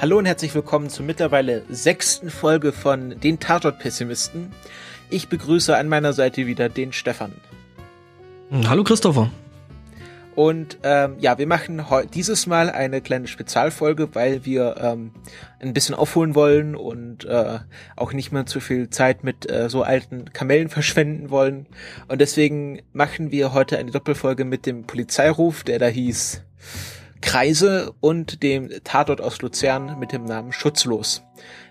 Hallo und herzlich willkommen zur mittlerweile sechsten Folge von Den Tatort-Pessimisten. Ich begrüße an meiner Seite wieder den Stefan. Hallo Christopher. Und ähm, ja, wir machen dieses Mal eine kleine Spezialfolge, weil wir ähm, ein bisschen aufholen wollen und äh, auch nicht mehr zu viel Zeit mit äh, so alten Kamellen verschwenden wollen. Und deswegen machen wir heute eine Doppelfolge mit dem Polizeiruf, der da hieß Kreise und dem Tatort aus Luzern mit dem Namen Schutzlos.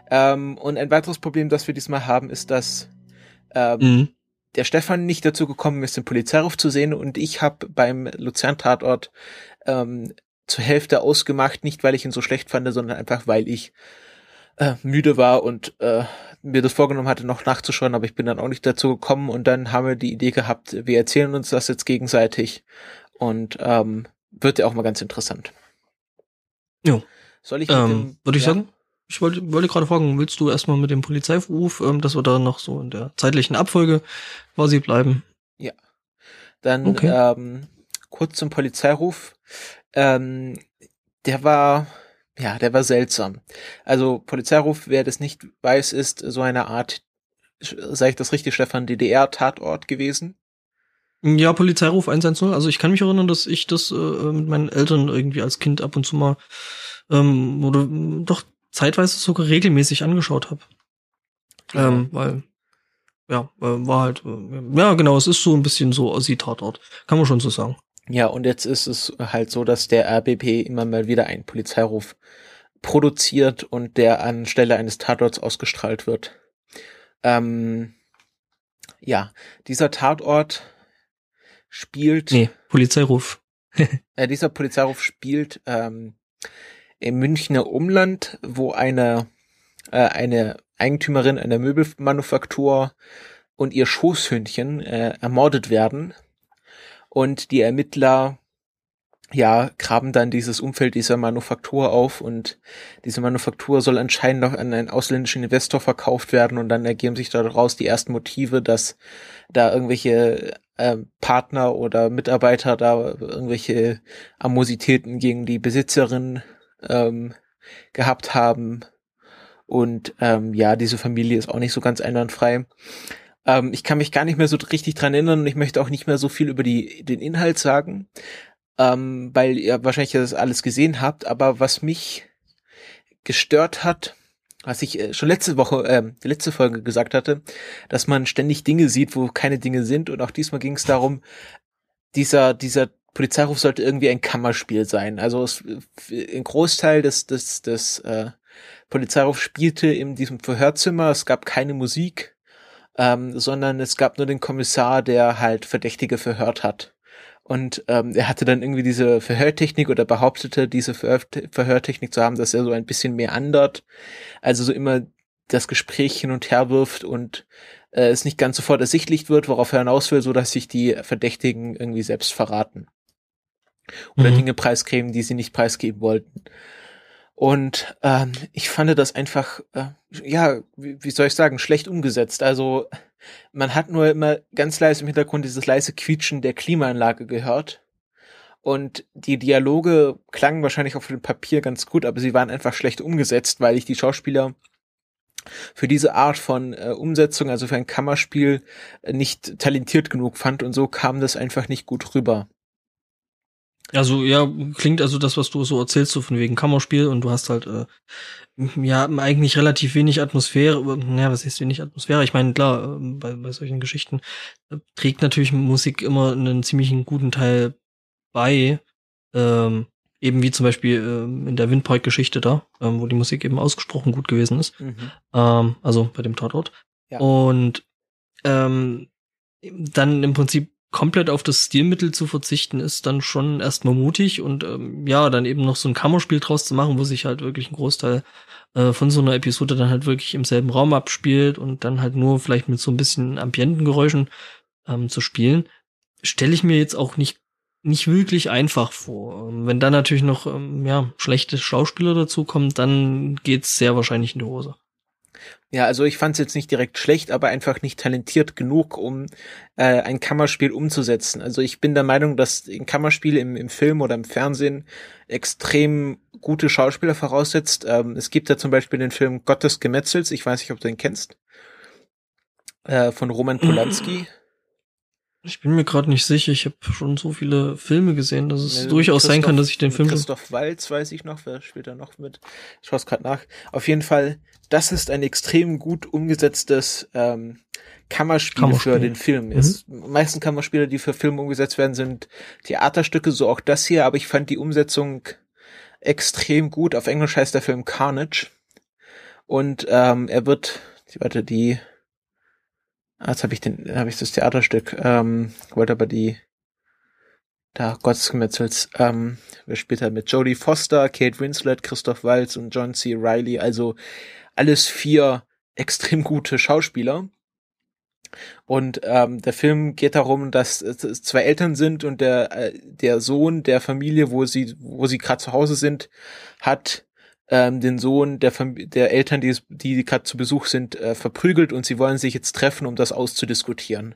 Ähm, und ein weiteres Problem, das wir diesmal haben, ist, dass ähm, mhm. der Stefan nicht dazu gekommen ist, den Polizeiruf zu sehen. Und ich habe beim Luzern-Tatort ähm, zur Hälfte ausgemacht, nicht weil ich ihn so schlecht fand, sondern einfach weil ich äh, müde war und äh, mir das vorgenommen hatte, noch nachzuschauen, aber ich bin dann auch nicht dazu gekommen. Und dann haben wir die Idee gehabt, wir erzählen uns das jetzt gegenseitig. Und ähm, wird ja auch mal ganz interessant. Jo. Soll ich ähm, würde ich ja? sagen? ich wollte, wollte gerade fragen, willst du erstmal mit dem Polizeiruf, ähm, dass wir da noch so in der zeitlichen Abfolge quasi bleiben? Ja. Dann okay. ähm, kurz zum Polizeiruf. Ähm, der war, ja, der war seltsam. Also Polizeiruf, wer das nicht weiß, ist so eine Art, sage ich das richtig, Stefan, DDR-Tatort gewesen. Ja, Polizeiruf 110. Also ich kann mich erinnern, dass ich das äh, mit meinen Eltern irgendwie als Kind ab und zu mal ähm, oder doch zeitweise sogar regelmäßig angeschaut habe. Ja. Ähm, weil, ja, äh, war halt, äh, ja genau, es ist so ein bisschen so Ossi-Tatort, kann man schon so sagen. Ja, und jetzt ist es halt so, dass der RBB immer mal wieder einen Polizeiruf produziert und der anstelle eines Tatorts ausgestrahlt wird. Ähm, ja, dieser Tatort spielt. Nee, Polizeiruf. äh, dieser Polizeiruf spielt ähm, im Münchner Umland, wo eine, äh, eine Eigentümerin einer Möbelmanufaktur und ihr Schoßhündchen äh, ermordet werden. Und die Ermittler ja, graben dann dieses Umfeld dieser Manufaktur auf und diese Manufaktur soll anscheinend noch an einen ausländischen Investor verkauft werden und dann ergeben sich daraus die ersten Motive, dass da irgendwelche äh, Partner oder Mitarbeiter da irgendwelche Amositäten gegen die Besitzerin ähm, gehabt haben. Und ähm, ja, diese Familie ist auch nicht so ganz einwandfrei. Ähm, ich kann mich gar nicht mehr so richtig dran erinnern und ich möchte auch nicht mehr so viel über die, den Inhalt sagen, ähm, weil ihr wahrscheinlich das alles gesehen habt. Aber was mich gestört hat, was ich äh, schon letzte Woche, äh, letzte Folge gesagt hatte, dass man ständig Dinge sieht, wo keine Dinge sind. Und auch diesmal ging es darum, dieser, dieser Polizeiruf sollte irgendwie ein Kammerspiel sein. Also es, ein Großteil des, des, des äh, Polizeiruf spielte in diesem Verhörzimmer. Es gab keine Musik, ähm, sondern es gab nur den Kommissar, der halt Verdächtige verhört hat. Und ähm, er hatte dann irgendwie diese Verhörtechnik oder behauptete, diese Verhör Verhörtechnik zu haben, dass er so ein bisschen mehr andert. Also so immer das Gespräch hin und her wirft und äh, es nicht ganz sofort ersichtlich wird, worauf er hinaus will, so dass sich die Verdächtigen irgendwie selbst verraten oder mhm. Dinge preisgeben, die sie nicht preisgeben wollten. Und ähm, ich fand das einfach, äh, ja, wie, wie soll ich sagen, schlecht umgesetzt. Also man hat nur immer ganz leise im Hintergrund dieses leise Quietschen der Klimaanlage gehört. Und die Dialoge klangen wahrscheinlich auf dem Papier ganz gut, aber sie waren einfach schlecht umgesetzt, weil ich die Schauspieler für diese Art von äh, Umsetzung, also für ein Kammerspiel, äh, nicht talentiert genug fand und so kam das einfach nicht gut rüber. Also ja, klingt also das, was du so erzählst, so von wegen Kammerspiel und du hast halt äh, ja eigentlich relativ wenig Atmosphäre. Ja, was ist wenig Atmosphäre? Ich meine, klar, äh, bei, bei solchen Geschichten äh, trägt natürlich Musik immer einen ziemlichen guten Teil bei. Ähm, eben wie zum Beispiel ähm, in der Windpark-Geschichte da, ähm, wo die Musik eben ausgesprochen gut gewesen ist. Mhm. Ähm, also bei dem Tatort. Ja. Und ähm, dann im Prinzip komplett auf das Stilmittel zu verzichten, ist dann schon erstmal mutig und ähm, ja, dann eben noch so ein Kammerspiel draus zu machen, wo sich halt wirklich ein Großteil äh, von so einer Episode dann halt wirklich im selben Raum abspielt und dann halt nur vielleicht mit so ein bisschen Ambientengeräuschen ähm, zu spielen, stelle ich mir jetzt auch nicht nicht wirklich einfach vor. Ähm, wenn dann natürlich noch ähm, ja schlechte Schauspieler dazu kommen, dann geht's sehr wahrscheinlich in die Hose. Ja, also ich fand es jetzt nicht direkt schlecht, aber einfach nicht talentiert genug, um äh, ein Kammerspiel umzusetzen. Also ich bin der Meinung, dass ein Kammerspiel im, im Film oder im Fernsehen extrem gute Schauspieler voraussetzt. Ähm, es gibt ja zum Beispiel den Film Gottes Gemetzels, ich weiß nicht, ob du den kennst, äh, von Roman Polanski. Ich bin mir gerade nicht sicher. Ich habe schon so viele Filme gesehen, dass es ja, durchaus sein kann, dass ich den Film. Christoph Walz weiß ich noch, wer spielt da noch mit? Ich schaue es gerade nach. Auf jeden Fall, das ist ein extrem gut umgesetztes ähm, Kammerspiel, Kammerspiel. für den Film. Mhm. Es, meisten Kammerspiele, die für Filme umgesetzt werden, sind Theaterstücke, so auch das hier, aber ich fand die Umsetzung extrem gut. Auf Englisch heißt der Film Carnage. Und ähm, er wird, warte, die, jetzt habe ich den, habe ich das Theaterstück, ähm, wollte aber die, da Gottesgemetzels, ähm, wer spielt da mit Jodie Foster, Kate Winslet, Christoph Waltz und John C. Riley, also alles vier extrem gute Schauspieler. Und ähm, der Film geht darum, dass es zwei Eltern sind und der äh, der Sohn der Familie, wo sie wo sie gerade zu Hause sind, hat ähm, den Sohn der Fam der Eltern, die die gerade zu Besuch sind, äh, verprügelt und sie wollen sich jetzt treffen, um das auszudiskutieren.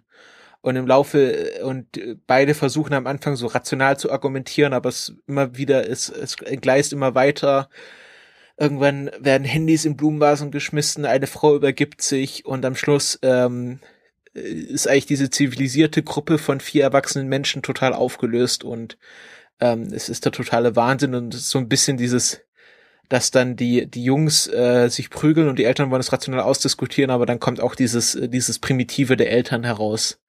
Und im Laufe äh, und beide versuchen am Anfang so rational zu argumentieren, aber es immer wieder ist es gleist immer weiter. Irgendwann werden Handys in Blumenvasen geschmissen, eine Frau übergibt sich und am Schluss ähm, äh, ist eigentlich diese zivilisierte Gruppe von vier erwachsenen Menschen total aufgelöst und ähm, es ist der totale Wahnsinn und es so ein bisschen dieses, dass dann die die Jungs äh, sich prügeln und die Eltern wollen es rational ausdiskutieren, aber dann kommt auch dieses äh, dieses Primitive der Eltern heraus.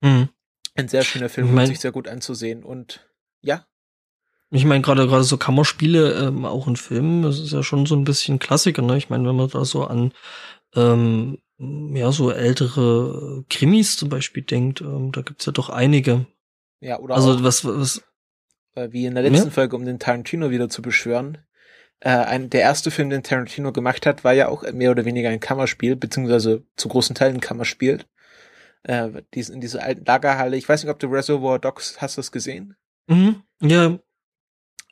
Mhm. Ein sehr schöner Film, ich mein, sich sehr gut anzusehen und ja. Ich meine gerade gerade so Kammerspiele, ähm, auch in Filmen, das ist ja schon so ein bisschen Klassiker, ne? Ich meine, wenn man da so an ähm, ja, so ältere Krimis zum Beispiel denkt, ähm, da gibt's ja doch einige. Ja, oder also auch, was, was äh, wie in der letzten ja? Folge, um den Tarantino wieder zu beschwören. Äh, ein, der erste Film, den Tarantino gemacht hat, war ja auch mehr oder weniger ein Kammerspiel, beziehungsweise zu großen Teilen ein Kammerspiel. Äh, in dieser alten Lagerhalle. Ich weiß nicht, ob du Reservoir Dogs hast das gesehen? Mhm. Ja,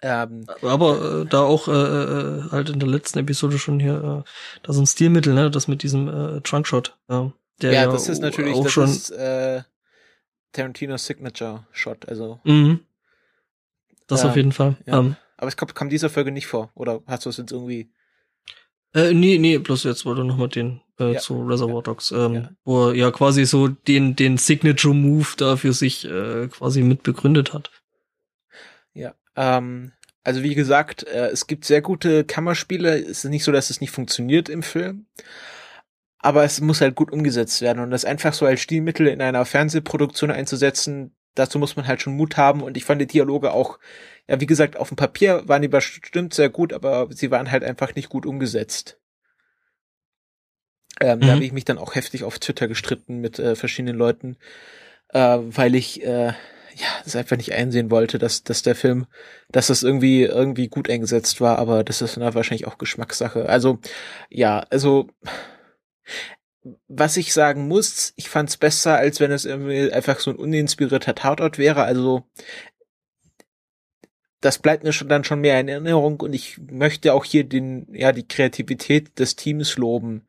ähm, Aber äh, da auch äh, äh, halt in der letzten Episode schon hier, äh, da so ein Stilmittel, ne, das mit diesem äh, Trunkshot. Ja, der ja, das ist natürlich auch das schon ist, äh, Tarantinos Signature Shot, also. Mhm. Das auf jeden Fall. Ja. Ähm. Aber es kommt, kam dieser Folge nicht vor, oder hast du es jetzt irgendwie? Äh, nee, nee, bloß jetzt wollte noch mal den äh, ja. zu Reservoir Dogs, ähm, ja. wo er ja quasi so den den Signature Move da für sich äh, quasi mit begründet hat. Ja, ähm, also wie gesagt, äh, es gibt sehr gute Kammerspiele. Es ist nicht so, dass es nicht funktioniert im Film. Aber es muss halt gut umgesetzt werden. Und das einfach so als Stilmittel in einer Fernsehproduktion einzusetzen, dazu muss man halt schon Mut haben. Und ich fand die Dialoge auch, ja, wie gesagt, auf dem Papier waren die bestimmt sehr gut, aber sie waren halt einfach nicht gut umgesetzt. Ähm, mhm. Da habe ich mich dann auch heftig auf Twitter gestritten mit äh, verschiedenen Leuten, äh, weil ich äh, ja, das einfach nicht einsehen wollte, dass, dass der Film, dass das irgendwie, irgendwie gut eingesetzt war, aber das ist dann wahrscheinlich auch Geschmackssache. Also, ja, also, was ich sagen muss, ich fand's besser, als wenn es irgendwie einfach so ein uninspirierter Tatort wäre. Also, das bleibt mir schon dann schon mehr in Erinnerung und ich möchte auch hier den, ja, die Kreativität des Teams loben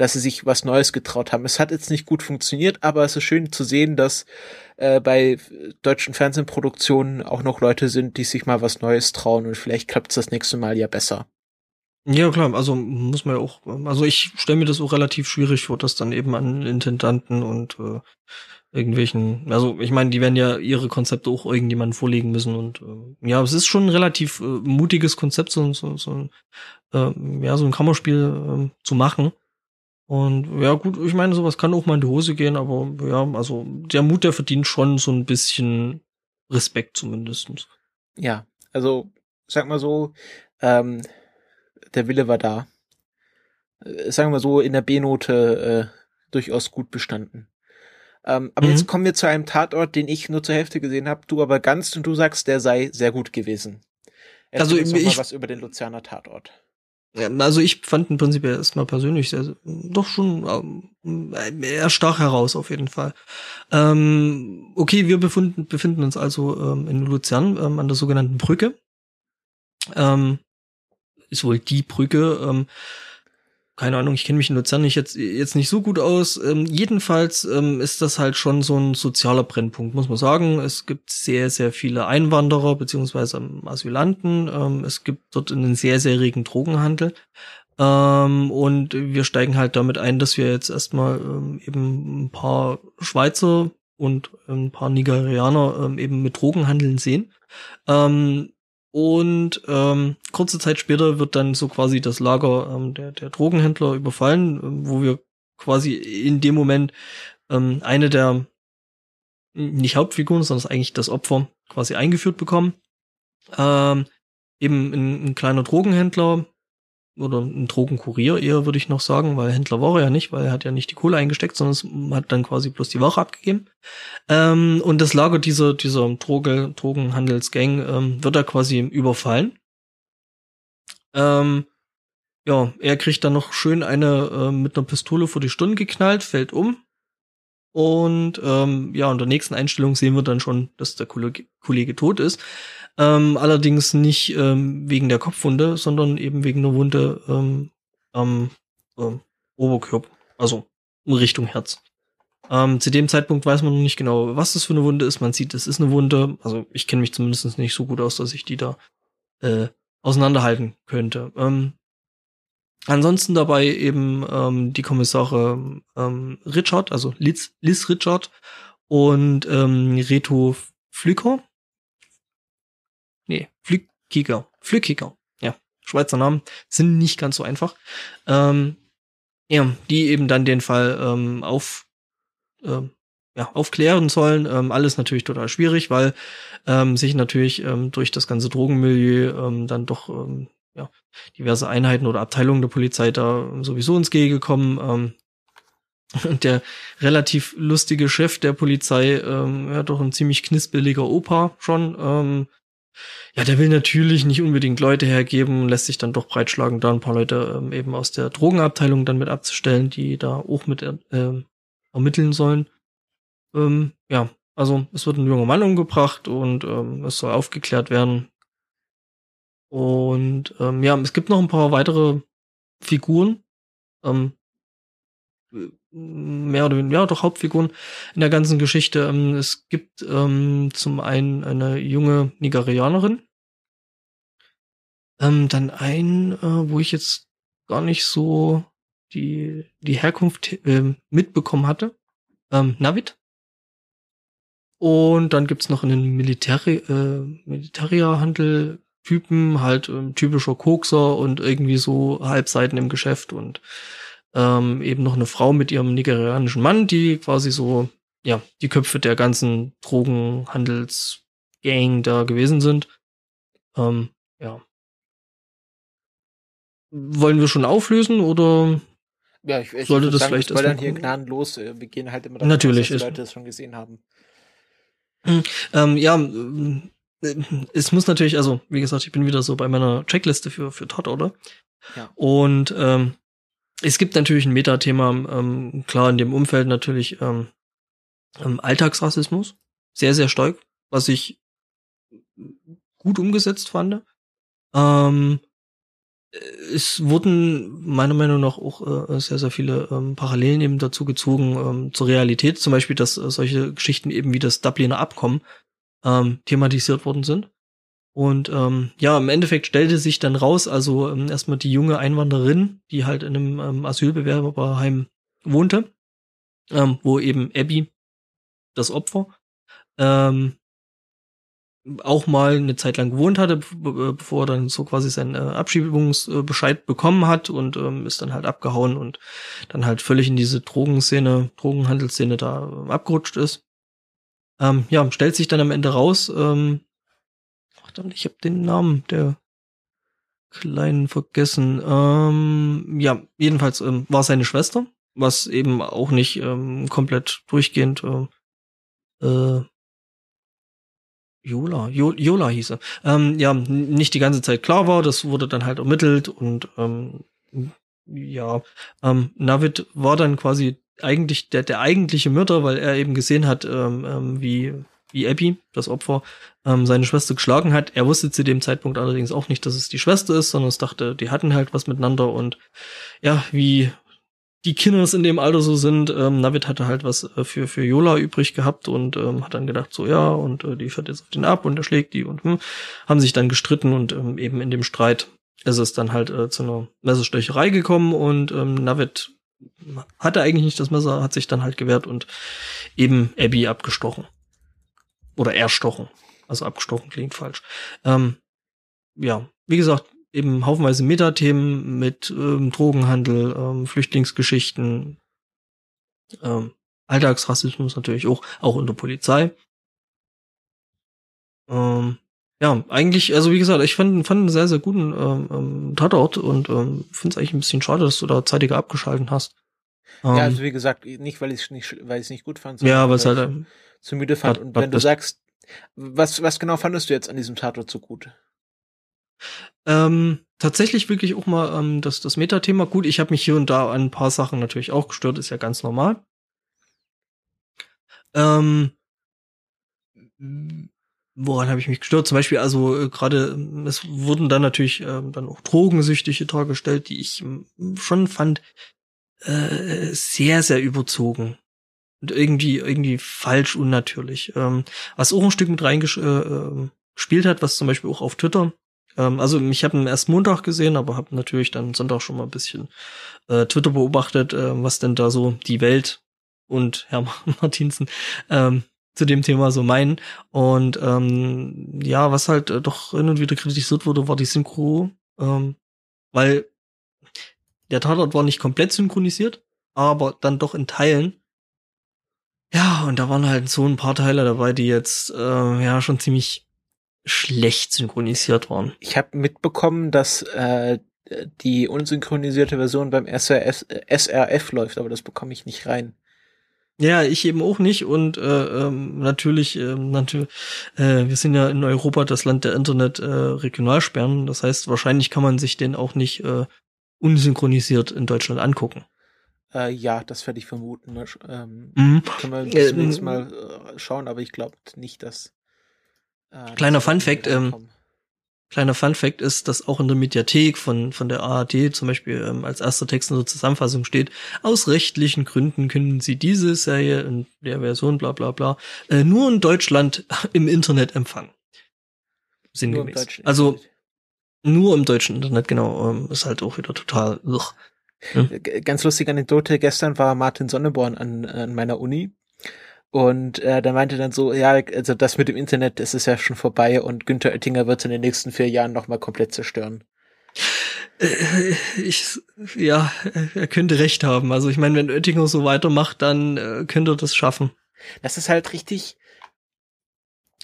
dass sie sich was Neues getraut haben. Es hat jetzt nicht gut funktioniert, aber es ist schön zu sehen, dass äh, bei deutschen Fernsehproduktionen auch noch Leute sind, die sich mal was Neues trauen und vielleicht klappt es das nächste Mal ja besser. Ja, klar, also muss man ja auch, also ich stelle mir das auch relativ schwierig vor, das dann eben an Intendanten und äh, irgendwelchen, also ich meine, die werden ja ihre Konzepte auch irgendjemandem vorlegen müssen und äh, ja, es ist schon ein relativ äh, mutiges Konzept, so, so, so, äh, ja, so ein Kammerspiel äh, zu machen. Und ja, gut, ich meine, sowas kann auch mal in die Hose gehen, aber ja, also der Mut, der verdient schon so ein bisschen Respekt zumindest. Ja, also sag mal so, ähm, der Wille war da. Äh, sagen wir so, in der B-Note äh, durchaus gut bestanden. Ähm, aber mhm. jetzt kommen wir zu einem Tatort, den ich nur zur Hälfte gesehen habe, du aber ganz und du sagst, der sei sehr gut gewesen. Erzähl also ich, mal was über den Luzerner Tatort. Also ich fand ihn prinzipiell erstmal persönlich sehr, doch schon ähm, er stach heraus auf jeden Fall. Ähm, okay, wir befinden, befinden uns also ähm, in Luzern ähm, an der sogenannten Brücke. Ähm, ist wohl die Brücke. Ähm, keine Ahnung, ich kenne mich in Luzern nicht jetzt, jetzt nicht so gut aus. Ähm, jedenfalls ähm, ist das halt schon so ein sozialer Brennpunkt, muss man sagen. Es gibt sehr, sehr viele Einwanderer beziehungsweise ähm, Asylanten. Ähm, es gibt dort einen sehr, sehr regen Drogenhandel. Ähm, und wir steigen halt damit ein, dass wir jetzt erstmal ähm, eben ein paar Schweizer und ein paar Nigerianer eben mit Drogenhandeln sehen. Ähm, und ähm, kurze Zeit später wird dann so quasi das Lager ähm, der, der Drogenhändler überfallen, ähm, wo wir quasi in dem Moment ähm, eine der nicht Hauptfiguren, sondern eigentlich das Opfer quasi eingeführt bekommen. Ähm, eben ein, ein kleiner Drogenhändler, oder ein Drogenkurier eher, würde ich noch sagen, weil Händler war er ja nicht, weil er hat ja nicht die Kohle eingesteckt, sondern hat dann quasi bloß die Ware abgegeben. Ähm, und das Lager dieser, dieser Droge, Drogenhandelsgang ähm, wird da quasi überfallen. Ähm, ja, er kriegt dann noch schön eine äh, mit einer Pistole vor die Stirn geknallt, fällt um. Und ähm, ja, in der nächsten Einstellung sehen wir dann schon, dass der Kollege, Kollege tot ist. Ähm, allerdings nicht ähm, wegen der Kopfwunde, sondern eben wegen einer Wunde ähm, am ähm, Oberkörper, also in Richtung Herz. Ähm, zu dem Zeitpunkt weiß man noch nicht genau, was das für eine Wunde ist. Man sieht, es ist eine Wunde. Also ich kenne mich zumindest nicht so gut aus, dass ich die da äh, auseinanderhalten könnte. Ähm, ansonsten dabei eben ähm, die Kommissare ähm, Richard, also Liz, Liz Richard und ähm, Reto Flücker nee, Flückiger, Flückiger, ja, Schweizer Namen, sind nicht ganz so einfach. Ähm, ja, die eben dann den Fall ähm, auf, ähm, ja, aufklären sollen. Ähm, alles natürlich total schwierig, weil ähm, sich natürlich ähm, durch das ganze Drogenmilieu ähm, dann doch ähm, ja, diverse Einheiten oder Abteilungen der Polizei da sowieso ins Gehege kommen. Ähm, und der relativ lustige Chef der Polizei, ähm, ja, doch ein ziemlich knispeliger Opa schon, ähm, ja, der will natürlich nicht unbedingt Leute hergeben, lässt sich dann doch breitschlagen, da ein paar Leute ähm, eben aus der Drogenabteilung dann mit abzustellen, die da auch mit äh, ermitteln sollen. Ähm, ja, also es wird ein junger Mann umgebracht und ähm, es soll aufgeklärt werden. Und ähm, ja, es gibt noch ein paar weitere Figuren. Ähm, mehr oder weniger, ja, doch Hauptfiguren in der ganzen Geschichte. Ähm, es gibt ähm, zum einen eine junge Nigerianerin, ähm, dann ein, äh, wo ich jetzt gar nicht so die, die Herkunft äh, mitbekommen hatte, ähm, Navid. Und dann gibt's noch einen Militari äh, Typen, halt ähm, typischer Kokser und irgendwie so Halbseiten im Geschäft und ähm, eben noch eine Frau mit ihrem nigerianischen Mann, die quasi so, ja, die Köpfe der ganzen Drogenhandelsgang da gewesen sind. Ähm, ja. Wollen wir schon auflösen oder ja, ich, ich sollte das sagen, vielleicht dann hier gnadenlos, äh, wir gehen halt immer davon Natürlich aus, dass die Leute das schon gesehen haben. Ähm, ja, äh, es muss natürlich, also wie gesagt, ich bin wieder so bei meiner Checkliste für für Todd, oder? Ja. Und ähm, es gibt natürlich ein Metathema, ähm, klar in dem Umfeld natürlich ähm, ähm, Alltagsrassismus, sehr, sehr stark, was ich gut umgesetzt fand. Ähm, es wurden meiner Meinung nach auch äh, sehr, sehr viele ähm, Parallelen eben dazu gezogen ähm, zur Realität. Zum Beispiel, dass äh, solche Geschichten eben wie das Dubliner Abkommen ähm, thematisiert worden sind. Und ähm, ja, im Endeffekt stellte sich dann raus, also ähm, erstmal die junge Einwanderin, die halt in einem ähm, Asylbewerberheim wohnte, ähm, wo eben Abby, das Opfer, ähm, auch mal eine Zeit lang gewohnt hatte, bevor er dann so quasi seinen äh, Abschiebungsbescheid bekommen hat und ähm, ist dann halt abgehauen und dann halt völlig in diese Drogenszene, Drogenhandelsszene da äh, abgerutscht ist. Ähm, ja, stellt sich dann am Ende raus, ähm, verdammt, ich habe den Namen der Kleinen vergessen. Ähm, ja, jedenfalls ähm, war seine Schwester, was eben auch nicht ähm, komplett durchgehend äh, äh, Jola, jo, Jola hieß er. Ähm, ja, nicht die ganze Zeit klar war, das wurde dann halt ermittelt und ähm, ja, ähm, Navid war dann quasi eigentlich der, der eigentliche Mörder, weil er eben gesehen hat, ähm, ähm, wie wie Abby, das Opfer, ähm, seine Schwester geschlagen hat. Er wusste zu dem Zeitpunkt allerdings auch nicht, dass es die Schwester ist, sondern es dachte, die hatten halt was miteinander und ja, wie die Kinders in dem Alter so sind, ähm, Navid hatte halt was äh, für, für Yola übrig gehabt und ähm, hat dann gedacht, so ja, und äh, die fährt jetzt auf den ab und er schlägt die und hm, haben sich dann gestritten und ähm, eben in dem Streit ist es dann halt äh, zu einer Messerstecherei gekommen und ähm, Navid hatte eigentlich nicht das Messer, hat sich dann halt gewehrt und eben Abby abgestochen. Oder erstochen. Also abgestochen klingt falsch. Ähm, ja, wie gesagt, eben haufenweise Metathemen mit ähm, Drogenhandel, ähm, Flüchtlingsgeschichten, ähm, Alltagsrassismus natürlich auch, auch in der Polizei. Ähm, ja, eigentlich, also wie gesagt, ich fand, fand einen sehr, sehr guten ähm, ähm, Tatort und ähm, finde es eigentlich ein bisschen schade, dass du da zeitiger abgeschalten hast. Ähm, ja, also wie gesagt, nicht, weil ich es nicht, weil nicht gut fand, sondern ja, weil es halt ähm, zu müde fand. und wenn du sagst, was, was genau fandest du jetzt an diesem Tatort so gut? Ähm, tatsächlich wirklich auch mal ähm, das, das Metathema. Gut, ich habe mich hier und da an ein paar Sachen natürlich auch gestört, ist ja ganz normal. Ähm, woran habe ich mich gestört? Zum Beispiel, also äh, gerade, es wurden dann natürlich äh, dann auch Drogensüchtige dargestellt, die ich äh, schon fand äh, sehr, sehr überzogen. Und irgendwie, irgendwie falsch unnatürlich. Ähm, was auch ein Stück mit reingespielt äh, hat, was zum Beispiel auch auf Twitter ähm, also ich habe ihn erst Montag gesehen, aber habe natürlich dann Sonntag schon mal ein bisschen äh, Twitter beobachtet, äh, was denn da so die Welt und Herr Martinsen ähm, zu dem Thema so meinen. Und ähm, ja, was halt äh, doch hin und wieder kritisiert wurde, war die Synchro, ähm, weil der Tatort war nicht komplett synchronisiert, aber dann doch in Teilen. Ja, und da waren halt so ein paar Teile dabei, die jetzt äh, ja schon ziemlich schlecht synchronisiert waren. Ich habe mitbekommen, dass äh, die unsynchronisierte Version beim SRF, SRF läuft, aber das bekomme ich nicht rein. Ja, ich eben auch nicht und äh, ähm, natürlich, äh, natürlich, äh, wir sind ja in Europa das Land der Internet äh. Das heißt, wahrscheinlich kann man sich den auch nicht äh, unsynchronisiert in Deutschland angucken. Äh, ja, das werde ich vermuten. Ähm, mhm. Können wir zunächst äh, mal äh, schauen, aber ich glaube nicht, dass Ah, kleiner Fun Fact, ähm, kleiner Fun Fact ist, dass auch in der Mediathek von, von der ARD zum Beispiel ähm, als erster Text in der Zusammenfassung steht, aus rechtlichen Gründen können Sie diese Serie in der Version bla bla bla äh, nur in Deutschland im Internet empfangen. Sinngemäß. Also nur im deutschen Internet, genau, ähm, ist halt auch wieder total. Ugh. Hm? Ganz lustige Anekdote, gestern war Martin Sonneborn an, an meiner Uni und äh, da meinte dann so, ja, also das mit dem Internet, das ist ja schon vorbei und Günther Oettinger wird es in den nächsten vier Jahren nochmal komplett zerstören. Äh, ich, ja, er könnte recht haben. Also ich meine, wenn Oettinger so weitermacht, dann äh, könnte er das schaffen. Das ist halt richtig.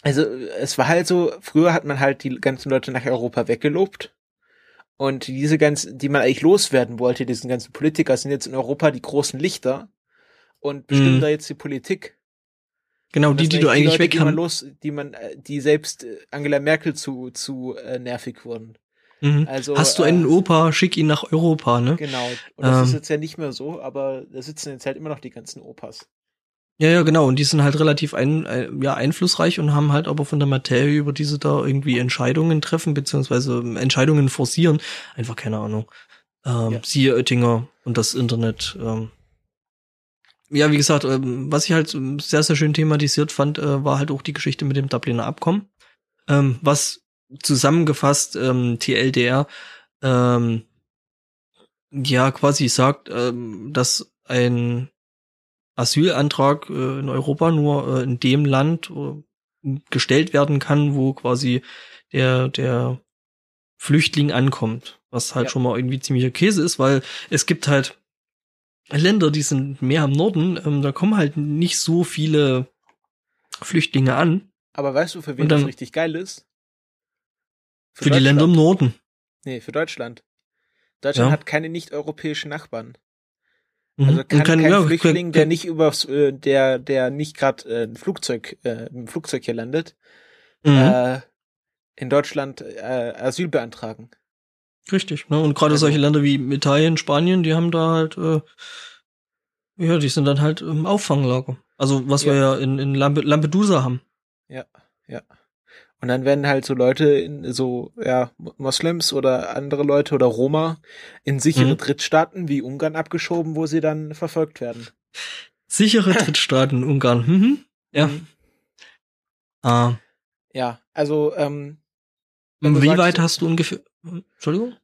Also es war halt so, früher hat man halt die ganzen Leute nach Europa weggelobt. Und diese ganzen, die man eigentlich loswerden wollte, diesen ganzen Politiker, sind jetzt in Europa die großen Lichter und bestimmen mm. da jetzt die Politik. Genau, die, die du eigentlich Leute, weg die man los, die man, äh, die selbst äh, Angela Merkel zu, zu äh, nervig wurden. Mhm. Also, Hast du einen äh, Opa, schick ihn nach Europa, ne? Genau. Und das ähm, ist jetzt ja nicht mehr so, aber da sitzen jetzt halt immer noch die ganzen Opas. Ja, ja, genau. Und die sind halt relativ ein, äh, ja, einflussreich und haben halt aber von der Materie, über diese da irgendwie Entscheidungen treffen, beziehungsweise ähm, Entscheidungen forcieren. Einfach keine Ahnung. Ähm, ja. Siehe Oettinger und das Internet. Ähm, ja, wie gesagt, ähm, was ich halt sehr, sehr schön thematisiert fand, äh, war halt auch die Geschichte mit dem Dubliner Abkommen. Ähm, was zusammengefasst ähm, TLDR ähm, ja quasi sagt, ähm, dass ein Asylantrag äh, in Europa nur äh, in dem Land äh, gestellt werden kann, wo quasi der der Flüchtling ankommt, was halt ja. schon mal irgendwie ziemlicher Käse ist, weil es gibt halt Länder, die sind mehr am Norden, ähm, da kommen halt nicht so viele Flüchtlinge an. Aber weißt du, für wen dann, das richtig geil ist? Für, für die Länder im Norden. Nee, für Deutschland. Deutschland ja. hat keine nicht-europäischen Nachbarn. Mhm. Also kann, kann kein ja, Flüchtling, kann, der nicht übers, äh, der, der nicht gerade äh, ein Flugzeug, äh, ein Flugzeug hier landet, mhm. äh, in Deutschland äh, Asyl beantragen. Richtig, ne? Und gerade also, solche Länder wie Italien, Spanien, die haben da halt, äh, ja, die sind dann halt im Auffanglager. Also was ja. wir ja in, in Lampedusa haben. Ja, ja. Und dann werden halt so Leute, in, so ja, Moslems oder andere Leute oder Roma in sichere mhm. Drittstaaten wie Ungarn abgeschoben, wo sie dann verfolgt werden. Sichere Drittstaaten Ungarn. Mhm. Ja. Mhm. Ah. Ja, also ähm, wie sagst, weit hast du ungefähr? Entschuldigung?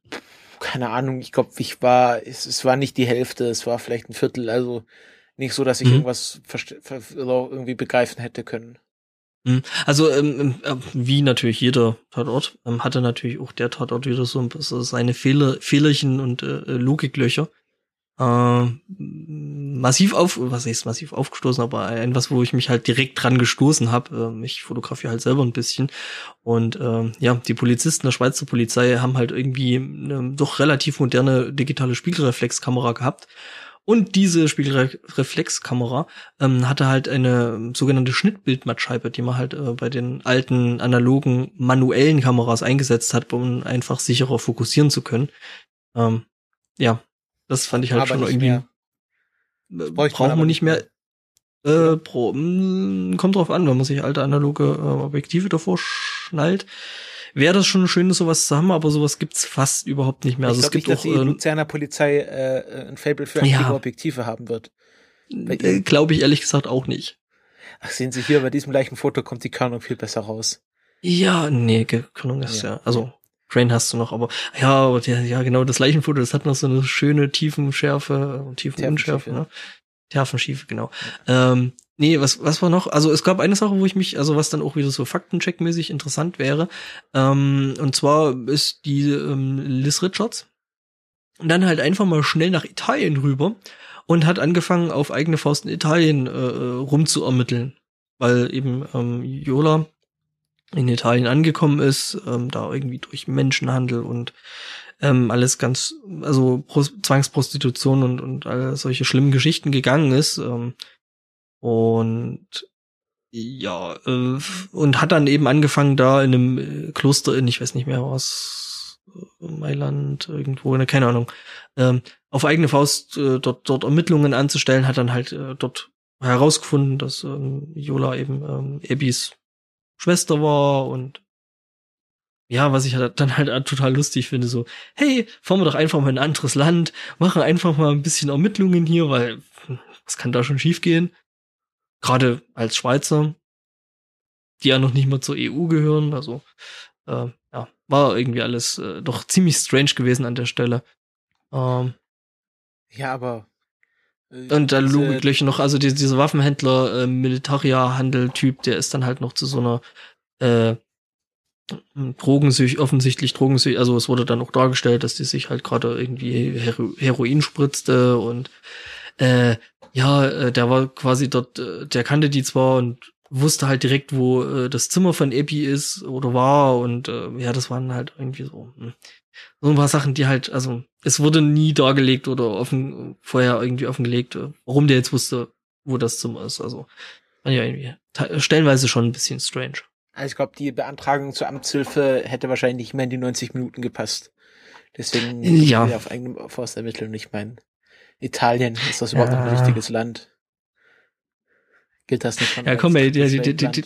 Keine Ahnung, ich glaube, ich war, es, es war nicht die Hälfte, es war vielleicht ein Viertel, also nicht so, dass ich mhm. irgendwas irgendwie begreifen hätte können. Mhm. Also ähm, äh, wie natürlich jeder Tatort ähm, hatte natürlich auch der Tatort wieder so seine Fehler, Fehlerchen und äh, Logiklöcher. Äh, massiv auf, was heißt massiv aufgestoßen, aber ein was, wo ich mich halt direkt dran gestoßen habe. Äh, ich fotografiere halt selber ein bisschen und äh, ja, die Polizisten der Schweizer Polizei haben halt irgendwie eine doch relativ moderne digitale Spiegelreflexkamera gehabt und diese Spiegelreflexkamera ähm, hatte halt eine sogenannte Schnittbildmattscheibe, die man halt äh, bei den alten analogen manuellen Kameras eingesetzt hat, um einfach sicherer fokussieren zu können. Ähm, ja, das fand ich halt Aber schon irgendwie. Äh, braucht man, man nicht mehr. Äh, pro, mh, hm, kommt drauf an, wenn man sich alte analoge äh, Objektive davor schnallt wäre das schon schön, sowas zu haben, aber sowas gibt's fast überhaupt nicht mehr. Also ich glaube nicht, dass die äh, Luzerner Polizei äh, ein Fable für ja, Objektive haben wird. Äh, glaube ich ehrlich gesagt auch nicht. Ach, sehen Sie hier, bei diesem gleichen Foto kommt die Körnung viel besser raus. Ja, nee, Körnung ist ja, ja also Grain hast du noch, aber ja, ja, ja, genau, das Leichenfoto, das hat noch so eine schöne Tiefenschärfe, Tiefenunschärfe, ne? Tiefenschiefe, genau. Ja. Ähm, Nee, was, was war noch? Also es gab eine Sache, wo ich mich, also was dann auch wieder so faktencheckmäßig interessant wäre. Ähm, und zwar ist die ähm, Liz Richards dann halt einfach mal schnell nach Italien rüber und hat angefangen, auf eigene Faust in Italien äh, rumzuermitteln. Weil eben ähm, Jola in Italien angekommen ist, ähm, da irgendwie durch Menschenhandel und ähm, alles ganz, also Pro Zwangsprostitution und, und all solche schlimmen Geschichten gegangen ist. Ähm, und ja, äh, und hat dann eben angefangen da in einem äh, Kloster in, ich weiß nicht mehr was, äh, Mailand, irgendwo, ne, keine Ahnung, ähm, auf eigene Faust äh, dort, dort Ermittlungen anzustellen, hat dann halt äh, dort herausgefunden, dass ähm, Jola eben ähm, Abbys Schwester war und ja, was ich halt dann halt total lustig finde, so, hey, fahren wir doch einfach mal in ein anderes Land, machen einfach mal ein bisschen Ermittlungen hier, weil was kann da schon schiefgehen? Gerade als Schweizer, die ja noch nicht mal zur EU gehören, also äh, ja, war irgendwie alles äh, doch ziemlich strange gewesen an der Stelle. Ähm, ja, aber äh, und da Logik noch, also die, dieser Waffenhändler, äh, Militaria-Handel-Typ, der ist dann halt noch zu so einer äh, Drogensüch, offensichtlich Drogensüch, also es wurde dann auch dargestellt, dass die sich halt gerade irgendwie Hero Heroin spritzte und äh, ja, äh, der war quasi dort, äh, der kannte die zwar und wusste halt direkt, wo äh, das Zimmer von Epi ist oder war und äh, ja, das waren halt irgendwie so hm. so ein paar Sachen, die halt, also es wurde nie dargelegt oder offen vorher irgendwie offengelegt, äh, warum der jetzt wusste, wo das Zimmer ist. Also ja irgendwie stellenweise schon ein bisschen strange. Also ich glaube, die Beantragung zur Amtshilfe hätte wahrscheinlich nicht mehr in die 90 Minuten gepasst. Deswegen ja. auf eigene Faust ermitteln. Ich meine, Italien, ist das überhaupt ja. noch ein richtiges Land? Gilt das nicht schon? Ja, komm, ey, die, die, die,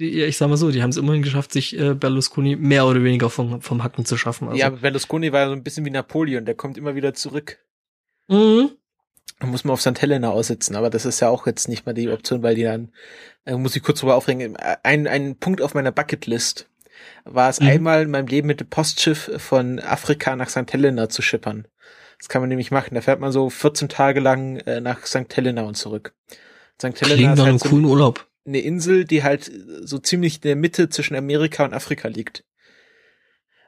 die, ich sag mal so, die haben es immerhin geschafft, sich äh, Berlusconi mehr oder weniger vom, vom Hacken zu schaffen. Also. Ja, Berlusconi war so ein bisschen wie Napoleon, der kommt immer wieder zurück. Mhm. Da muss man auf St. Helena aussitzen, aber das ist ja auch jetzt nicht mal die Option, weil die dann, äh, muss ich kurz drüber aufregen, ein, ein Punkt auf meiner Bucketlist war es mhm. einmal in meinem Leben mit dem Postschiff von Afrika nach St. Helena zu schippern. Das kann man nämlich machen. Da fährt man so 14 Tage lang äh, nach St. Helena und zurück. St. Helena Klingt ist halt so coolen Urlaub. Eine Insel, die halt so ziemlich in der Mitte zwischen Amerika und Afrika liegt.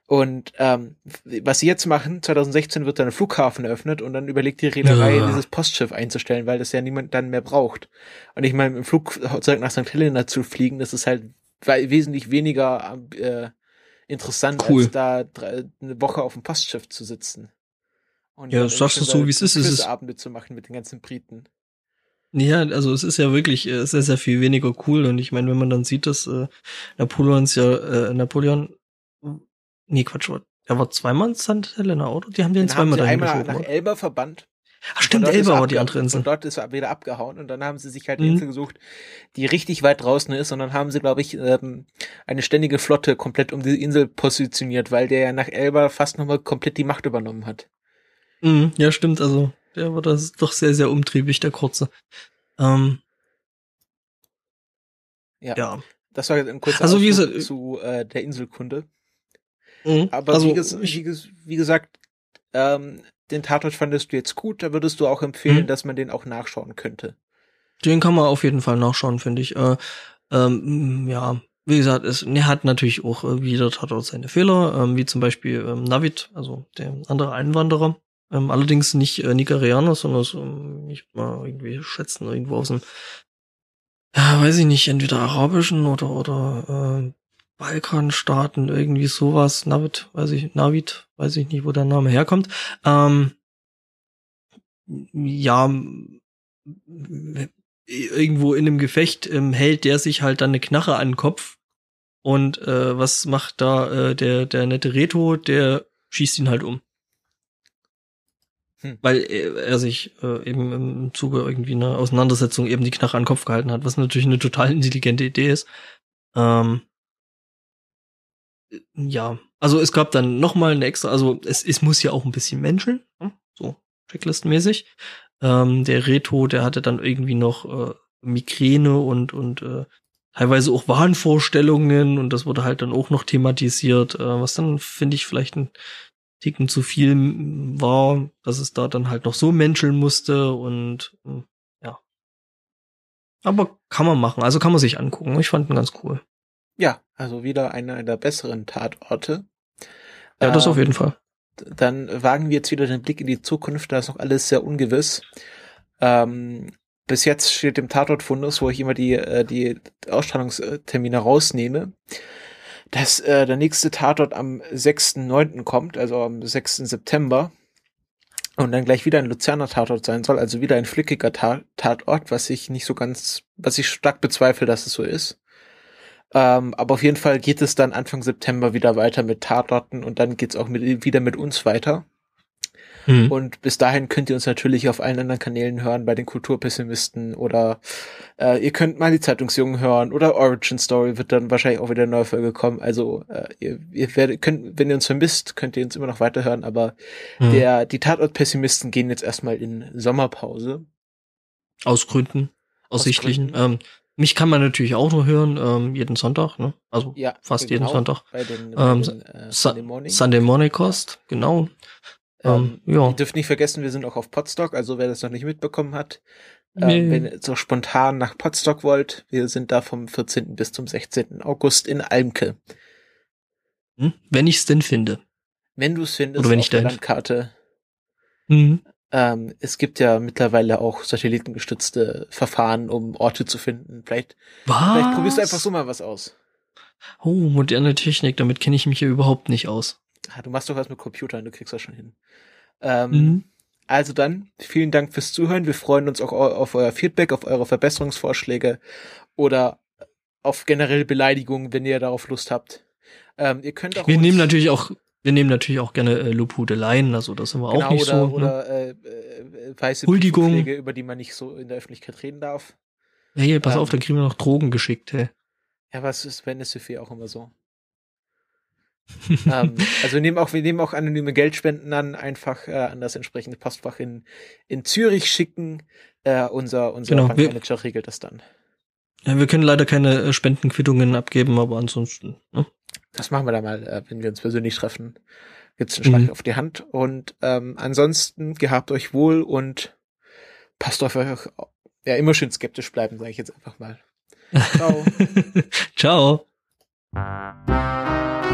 Und ähm, was sie jetzt machen, 2016 wird dann ein Flughafen eröffnet und dann überlegt die Reederei, ja. dieses Postschiff einzustellen, weil das ja niemand dann mehr braucht. Und ich meine, im Flugzeug nach St. Helena zu fliegen, das ist halt wesentlich weniger äh, interessant, cool. als da drei, eine Woche auf dem Postschiff zu sitzen. Und ja, sagst du so, wie es ist. Es ist Abende zu machen mit den ganzen Briten. Ja, also es ist ja wirklich äh, sehr, sehr viel weniger cool. Und ich meine, wenn man dann sieht, dass äh, Napoleons ja, äh, Napoleon, nee, Quatsch, er war zweimal in St. Helena, oder? Die haben den, den zweimal dahin einmal nach Elba verbannt. Ach, stimmt, Elba war die andere Insel. Und dort ist er wieder abgehauen und dann haben sie sich halt eine Mhm. Insel gesucht, die richtig weit draußen ist und dann haben sie, glaube ich, ähm, eine ständige Flotte komplett um die Insel positioniert, weil der ja nach Elba fast nochmal komplett die Macht übernommen hat. Mhm, ja, stimmt, also der war das doch sehr, sehr umtriebig, der Kurze. Ähm, Ja. ja. Das war jetzt ein kurzer Also wie gesagt- zu äh, der Inselkunde. Mhm. Aber also, wie, ges ich, wie, ges wie gesagt, ähm, den Tatort fandest du jetzt gut, da würdest du auch empfehlen, Mhm. dass man den auch nachschauen könnte. den kann man auf jeden Fall nachschauen, finde ich. Äh, ähm, ja, wie gesagt, es er hat natürlich auch äh, wie jeder Tatort seine Fehler, ähm, wie zum Beispiel ähm, Navid, also der andere Einwanderer. Ähm, allerdings nicht äh, Nigerianer, sondern so, ähm, ich mal irgendwie schätzen, irgendwo aus dem, ja, weiß ich nicht, entweder arabischen oder oder äh, Balkanstaaten, irgendwie sowas. Navid, weiß ich, Navid, weiß ich nicht, wo der Name herkommt. Ähm, ja, irgendwo in einem Gefecht ähm, hält der sich halt dann eine Knarre an den Kopf. Und äh, was macht da äh, der, der nette Reto? Der schießt ihn halt um. Hm. Weil er, er sich äh, eben im Zuge irgendwie einer Auseinandersetzung eben die Knarre an den Kopf gehalten hat, was natürlich eine total intelligente Idee ist. Ähm, ja, also es gab dann noch mal eine extra, also es, es muss ja auch ein bisschen menscheln, hm, so checklistenmäßig. Ähm, der Reto, der hatte dann irgendwie noch äh, Migräne und und äh, teilweise auch Wahnvorstellungen und das wurde halt dann auch noch thematisiert, äh, was dann finde ich vielleicht ein Ticken zu viel war, dass es da dann halt noch so menscheln musste und hm, ja. Aber kann man machen, also kann man sich angucken. Ich fand ihn ganz cool. Ja, also wieder einer der besseren Tatorte. Ja, das Ähm, auf jeden Fall. Dann wagen wir jetzt wieder den Blick in die Zukunft, da ist noch alles sehr ungewiss. Ähm, bis jetzt steht im Tatortfundus, wo ich immer die, äh, die Ausstrahlungstermine rausnehme, dass äh, der nächste Tatort am 6.9. kommt, also am 6. September. Und dann gleich wieder ein Luzerner Tatort sein soll, also wieder ein flickiger Ta Tatort, was ich nicht so ganz, was ich stark bezweifle, dass es so ist. Ähm, aber auf jeden Fall geht es dann Anfang September wieder weiter mit Tatorten und dann geht's auch mit, wieder mit uns weiter. Mhm. Und bis dahin könnt ihr uns natürlich auf allen anderen Kanälen hören, bei den Kulturpessimisten oder äh, ihr könnt mal die Zeitungsjungen hören oder Origin Story wird dann wahrscheinlich auch wieder eine neue Folge kommen. Also äh, ihr, ihr werdet, könnt, wenn ihr uns vermisst, könnt ihr uns immer noch weiterhören, aber Mhm. der, die Tatort-Pessimisten gehen jetzt erstmal in Sommerpause. Aus Gründen, aus Aus sichtlichen. Gründen. Ähm, mich kann man natürlich auch nur hören, ähm, jeden Sonntag, ne? Also Ja, fast genau, jeden Sonntag. Bei den, Ähm, bei den äh, Sunday Morning. Sunday Morning Cost, genau. Ähm, Ähm, ja. Ihr dürft nicht vergessen, wir sind auch auf Podstock, also wer das noch nicht mitbekommen hat, Nee. ähm, wenn ihr so spontan nach Podstock wollt, wir sind da vom 14. bis zum 16. August in Almke. Hm? Wenn ich's denn finde. Wenn du es findest Oder wenn auf ich der Landkarte, Mhm. ähm, es gibt ja mittlerweile auch satellitengestützte Verfahren, um Orte zu finden. Vielleicht, Was? vielleicht probierst du einfach so mal was aus. Oh, moderne Technik, damit kenne ich mich ja überhaupt nicht aus. Ah, du machst doch was mit Computern, du kriegst das schon hin. Ähm, Mhm. Also dann, vielen Dank fürs Zuhören. Wir freuen uns auch au- auf euer Feedback, auf eure Verbesserungsvorschläge oder auf generelle Beleidigungen, wenn ihr darauf Lust habt. Ähm, ihr könnt auch Wir nehmen natürlich auch, wir nehmen natürlich auch gerne äh, Lobhudeleien, also das sind wir genau, auch nicht oder, so. ne? oder äh, äh, weiße Huldigung. Über die man nicht so in der Öffentlichkeit reden darf. Hey, pass ähm, auf, dann kriegen wir noch Drogen geschickt, hey. Ja, was ist wenn es Sophie auch immer so? ähm, also wir nehmen auch, wir nehmen auch anonyme Geldspenden an, einfach äh, an das entsprechende Postfach in, in Zürich schicken. Äh, unser unser Genau, wir- Bankmanager regelt das dann. Ja, wir können leider keine äh, Spendenquittungen abgeben, aber ansonsten. Ne? Das machen wir dann mal, äh, wenn wir uns persönlich treffen. Gibt's einen Schlag Mhm. auf die Hand. Und ähm, ansonsten gehabt euch wohl und passt auf euch. Ja, immer schön skeptisch bleiben, sage ich jetzt einfach mal. Ciao. Ciao.